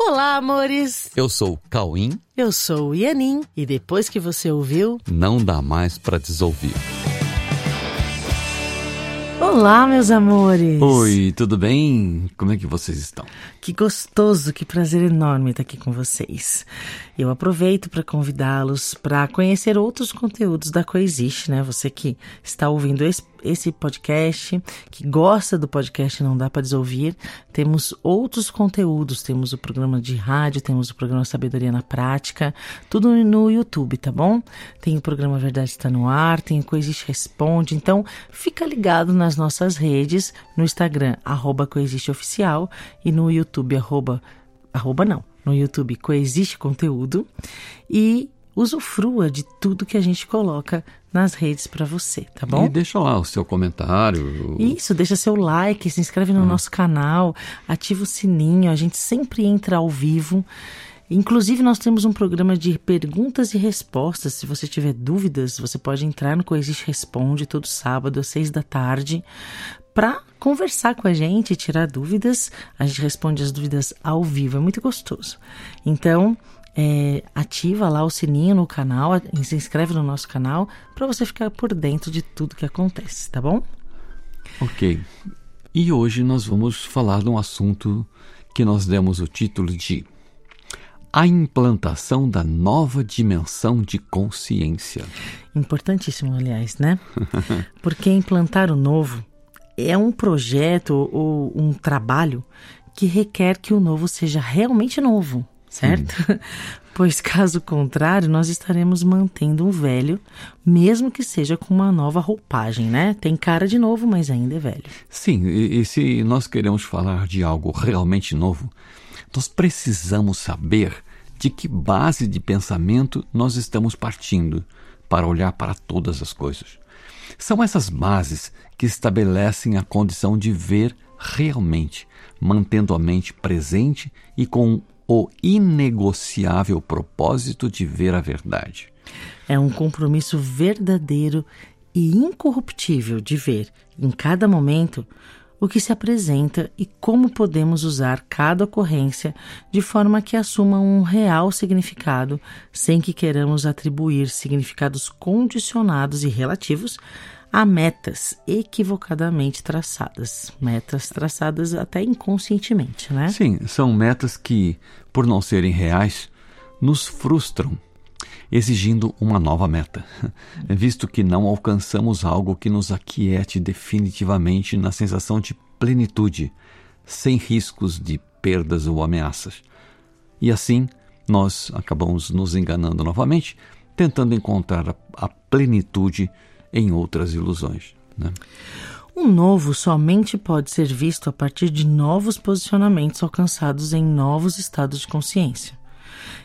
Olá, amores! Eu sou o Cauim. Eu sou o Ianin. E depois que você ouviu, Não dá mais pra desouvir. Olá, meus amores! Oi, tudo bem? Como é que vocês estão? Que gostoso, que prazer enorme estar aqui com vocês. Eu aproveito para convidá-los para conhecer outros conteúdos da Coexiste, né? Você que está ouvindo esse, esse podcast, que gosta do podcast Não Dá para Desouvir, temos outros conteúdos. Temos o programa de rádio, temos o programa Sabedoria na Prática, tudo no YouTube, tá bom? Tem o programa Verdade Está no Ar, tem Coexiste Responde. Então, fica ligado nas nossas redes, no Instagram, arroba Coexiste Oficial, e no YouTube, arroba, arroba não, no YouTube Coexiste Conteúdo, e usufrua de tudo que a gente coloca nas redes para você, tá bom? E deixa lá o seu comentário. Isso, deixa seu like, se inscreve no nosso canal, ativa o sininho, a gente sempre entra ao vivo. Inclusive, nós temos um programa de perguntas e respostas. Se você tiver dúvidas, você pode entrar no Coexiste Responde todo sábado às seis da tarde para conversar com a gente, tirar dúvidas. A gente responde as dúvidas ao vivo, é muito gostoso. Então, é, ativa lá o sininho no canal, e se inscreve no nosso canal para você ficar por dentro de tudo que acontece, tá bom? Ok. E hoje nós vamos falar de um assunto que nós demos o título de A implantação da nova dimensão de consciência. Importantíssimo, aliás, né? Porque implantar o novo é um projeto ou um trabalho que requer que o novo seja realmente novo, certo? Pois caso contrário, nós estaremos mantendo um velho, mesmo que seja com uma nova roupagem, né? Tem cara de novo, mas ainda é velho. Sim, e, e se nós queremos falar de algo realmente novo, nós precisamos saber de que base de pensamento nós estamos partindo para olhar para todas as coisas. São essas bases que estabelecem a condição de ver realmente, mantendo a mente presente e com o inegociável propósito de ver a verdade. É um compromisso verdadeiro e incorruptível de ver, em cada momento, o que se apresenta e como podemos usar cada ocorrência de forma que assuma um real significado, sem que queiramos atribuir significados condicionados e relativos a metas equivocadamente traçadas. Metas traçadas até inconscientemente, né? Sim, são metas que, por não serem reais, nos frustram, exigindo uma nova meta, visto que não alcançamos algo que nos aquiete definitivamente na sensação de plenitude, sem riscos de perdas ou ameaças. E assim, nós acabamos nos enganando novamente, tentando encontrar a, a plenitude em outras ilusões. Né? O novo somente pode ser visto a partir de novos posicionamentos alcançados em novos estados de consciência.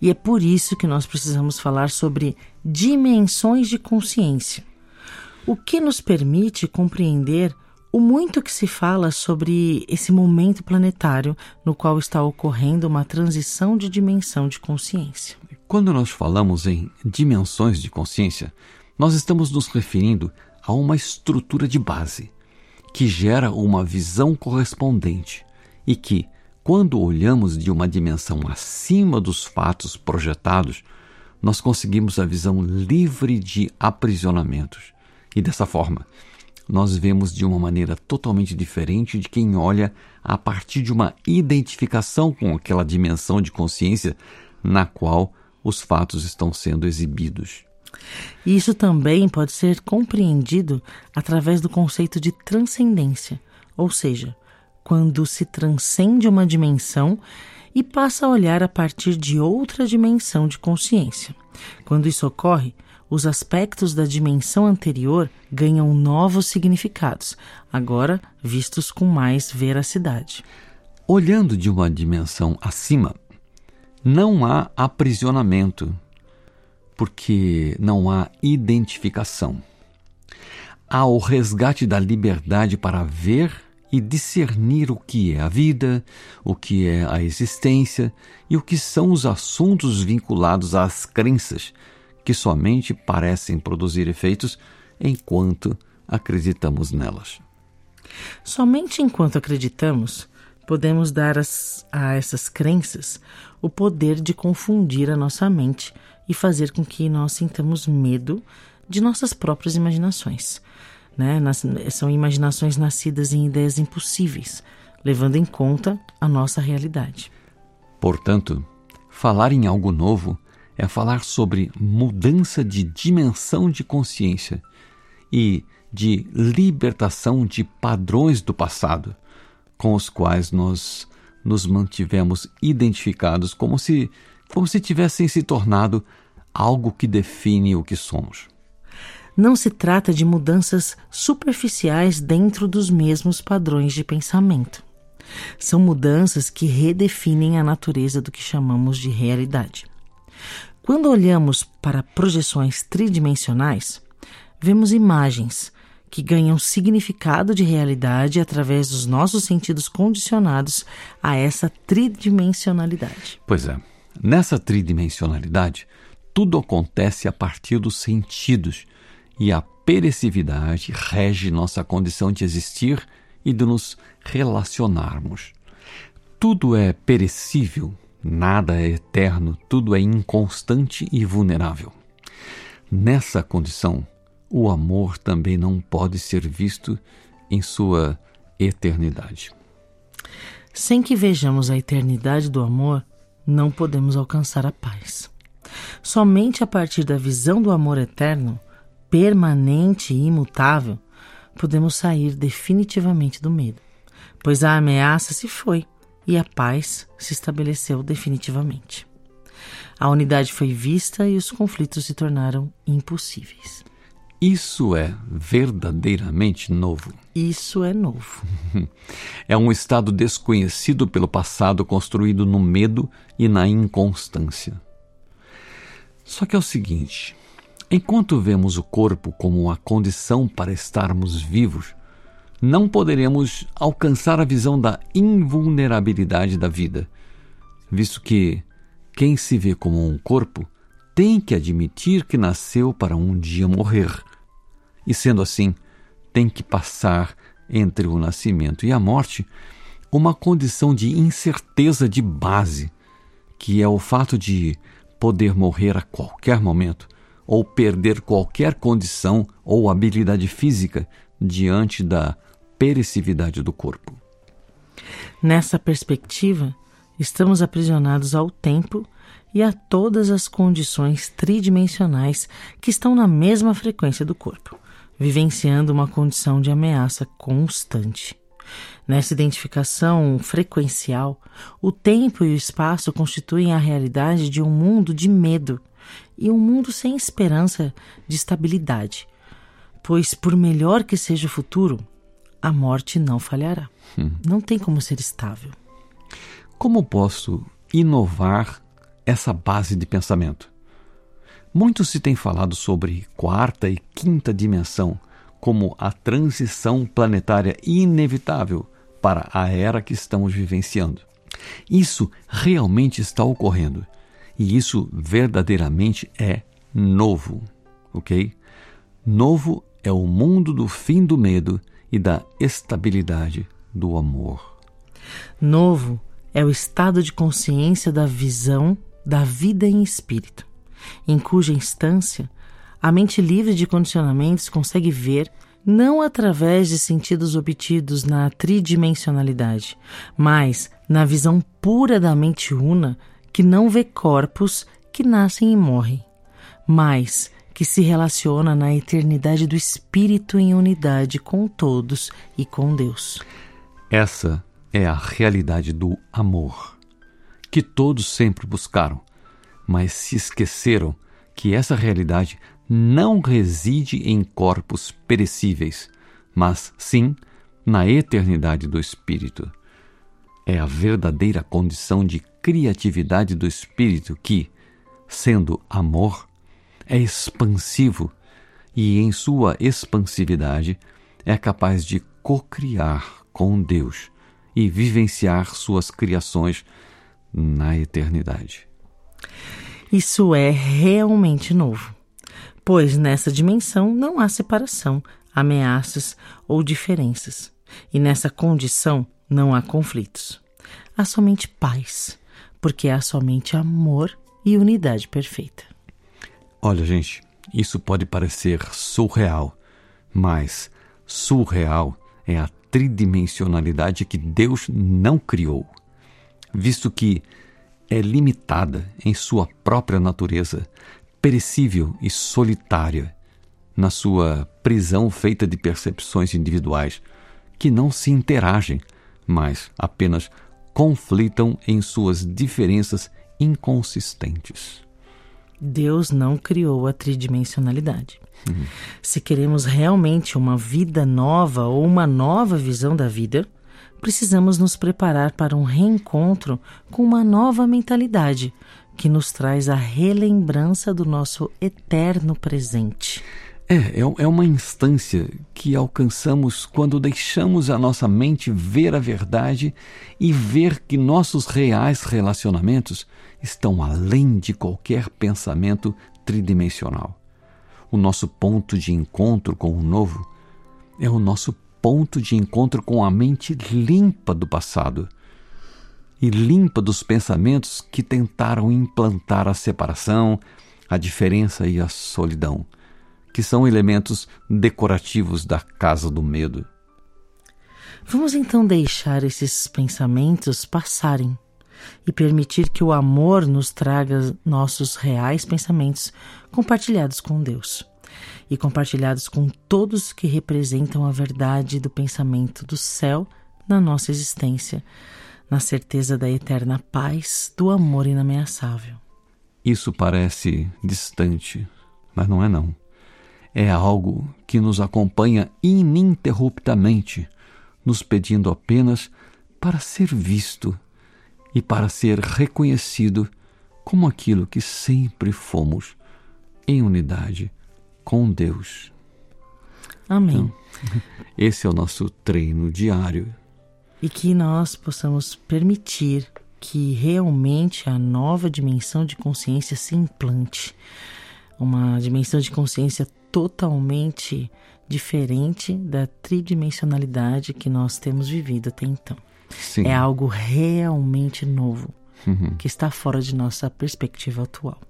E é por isso que nós precisamos falar sobre dimensões de consciência, o que nos permite compreender o muito que se fala sobre esse momento planetário no qual está ocorrendo uma transição de dimensão de consciência. Quando nós falamos em dimensões de consciência, nós estamos nos referindo a uma estrutura de base que gera uma visão correspondente e que, quando olhamos de uma dimensão acima dos fatos projetados, nós conseguimos a visão livre de aprisionamentos. E dessa forma, nós vemos de uma maneira totalmente diferente de quem olha a partir de uma identificação com aquela dimensão de consciência na qual os fatos estão sendo exibidos. Isso também pode ser compreendido através do conceito de transcendência, ou seja, quando se transcende uma dimensão e passa a olhar a partir de outra dimensão de consciência. Quando isso ocorre, os aspectos da dimensão anterior ganham novos significados, agora vistos com mais veracidade. Olhando de uma dimensão acima, não há aprisionamento, porque não há identificação. Há o resgate da liberdade para ver e discernir o que é a vida, o que é a existência e o que são os assuntos vinculados às crenças, que somente parecem produzir efeitos enquanto acreditamos nelas. Somente enquanto acreditamos, podemos dar as, a essas crenças o poder de confundir a nossa mente e fazer com que nós sintamos medo de nossas próprias imaginações. Né? Nas, são imaginações nascidas em ideias impossíveis, levando em conta a nossa realidade. Portanto, falar em algo novo é falar sobre mudança de dimensão de consciência e de libertação de padrões do passado com os quais nós nos mantivemos identificados como se como se tivessem se tornado algo que define o que somos. Não se trata de mudanças superficiais dentro dos mesmos padrões de pensamento. São mudanças que redefinem a natureza do que chamamos de realidade. Quando olhamos para projeções tridimensionais, vemos imagens que ganham significado de realidade através dos nossos sentidos condicionados a essa tridimensionalidade. Pois é, nessa tridimensionalidade, tudo acontece a partir dos sentidos e a perecividade rege nossa condição de existir e de nos relacionarmos. Tudo é perecível, nada é eterno, tudo é inconstante e vulnerável. Nessa condição, o amor também não pode ser visto em sua eternidade. Sem que vejamos a eternidade do amor, não podemos alcançar a paz. Somente a partir da visão do amor eterno, permanente e imutável, podemos sair definitivamente do medo, pois a ameaça se foi e a paz se estabeleceu definitivamente. A unidade foi vista e os conflitos se tornaram impossíveis. Isso é verdadeiramente novo. Isso é novo. É um estado desconhecido pelo passado, construído no medo e na inconstância. Só que é o seguinte: enquanto vemos o corpo como a condição para estarmos vivos, não poderemos alcançar a visão da invulnerabilidade da vida, visto que quem se vê como um corpo tem que admitir que nasceu para um dia morrer. E sendo assim, tem que passar entre o nascimento e a morte uma condição de incerteza de base, que é o fato de poder morrer a qualquer momento ou perder qualquer condição ou habilidade física diante da perecividade do corpo. Nessa perspectiva, estamos aprisionados ao tempo e a todas as condições tridimensionais que estão na mesma frequência do corpo, vivenciando uma condição de ameaça constante. Nessa identificação frequencial, o tempo e o espaço constituem a realidade de um mundo de medo e um mundo sem esperança de estabilidade, pois, por melhor que seja o futuro, a morte não falhará. Hum. Não tem como ser estável. Como posso inovar essa base de pensamento. Muito se tem falado sobre quarta e quinta dimensão como a transição planetária inevitável para a era que estamos vivenciando. Isso realmente está ocorrendo e isso verdadeiramente é novo, ok? Novo é o mundo do fim do medo e da estabilidade do amor. Novo é o estado de consciência da visão da vida em espírito, em cuja instância a mente livre de condicionamentos consegue ver não através de sentidos obtidos na tridimensionalidade, mas na visão pura da mente una que não vê corpos que nascem e morrem, mas que se relaciona na eternidade do espírito em unidade com todos e com Deus. Essa é a realidade do amor que todos sempre buscaram, mas se esqueceram que essa realidade não reside em corpos perecíveis, mas sim na eternidade do espírito. É a verdadeira condição de criatividade do espírito que, sendo amor, é expansivo e, em sua expansividade, é capaz de cocriar com Deus e vivenciar suas criações na eternidade. Isso é realmente novo, pois nessa dimensão não há separação, ameaças ou diferenças. E nessa condição, não há conflitos. Há somente paz, porque há somente amor e unidade perfeita. Olha, gente, isso pode parecer surreal, mas surreal é a tridimensionalidade que Deus não criou, visto que é limitada em sua própria natureza, perecível e solitária, na sua prisão feita de percepções individuais que não se interagem, mas apenas conflitam em suas diferenças inconsistentes. Deus não criou a tridimensionalidade. Uhum. Se queremos realmente uma vida nova ou uma nova visão da vida, precisamos nos preparar para um reencontro com uma nova mentalidade que nos traz a relembrança do nosso eterno presente. É, é, é uma instância que alcançamos quando deixamos a nossa mente ver a verdade e ver que nossos reais relacionamentos estão além de qualquer pensamento tridimensional. O nosso ponto de encontro com o novo é o nosso ponto de encontro com a mente limpa do passado e limpa dos pensamentos que tentaram implantar a separação, a diferença e a solidão que são elementos decorativos da casa do medo. Vamos então deixar esses pensamentos passarem e permitir que o amor nos traga nossos reais pensamentos compartilhados com Deus e compartilhados com todos que representam a verdade do pensamento do céu na nossa existência, na certeza da eterna paz, do amor inameaçável. Isso parece distante, mas não é não é algo que nos acompanha ininterruptamente, nos pedindo apenas para ser visto e para ser reconhecido como aquilo que sempre fomos, em unidade com Deus. Amém. Então, esse é o nosso treino diário. E que nós possamos permitir que realmente a nova dimensão de consciência se implante. Uma dimensão de consciência totalmente diferente da tridimensionalidade que nós temos vivido até então. Sim. É algo realmente novo, uhum. que está fora de nossa perspectiva atual.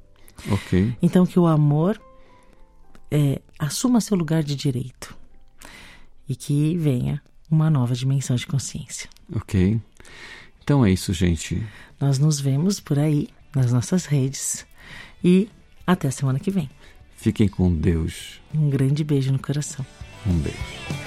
Ok. Então, que o amor é, assuma seu lugar de direito e que venha uma nova dimensão de consciência. Ok. Então é isso, gente. Nós nos vemos por aí, nas nossas redes. E até a semana que vem. Fiquem com Deus. Um grande beijo no coração. Um beijo.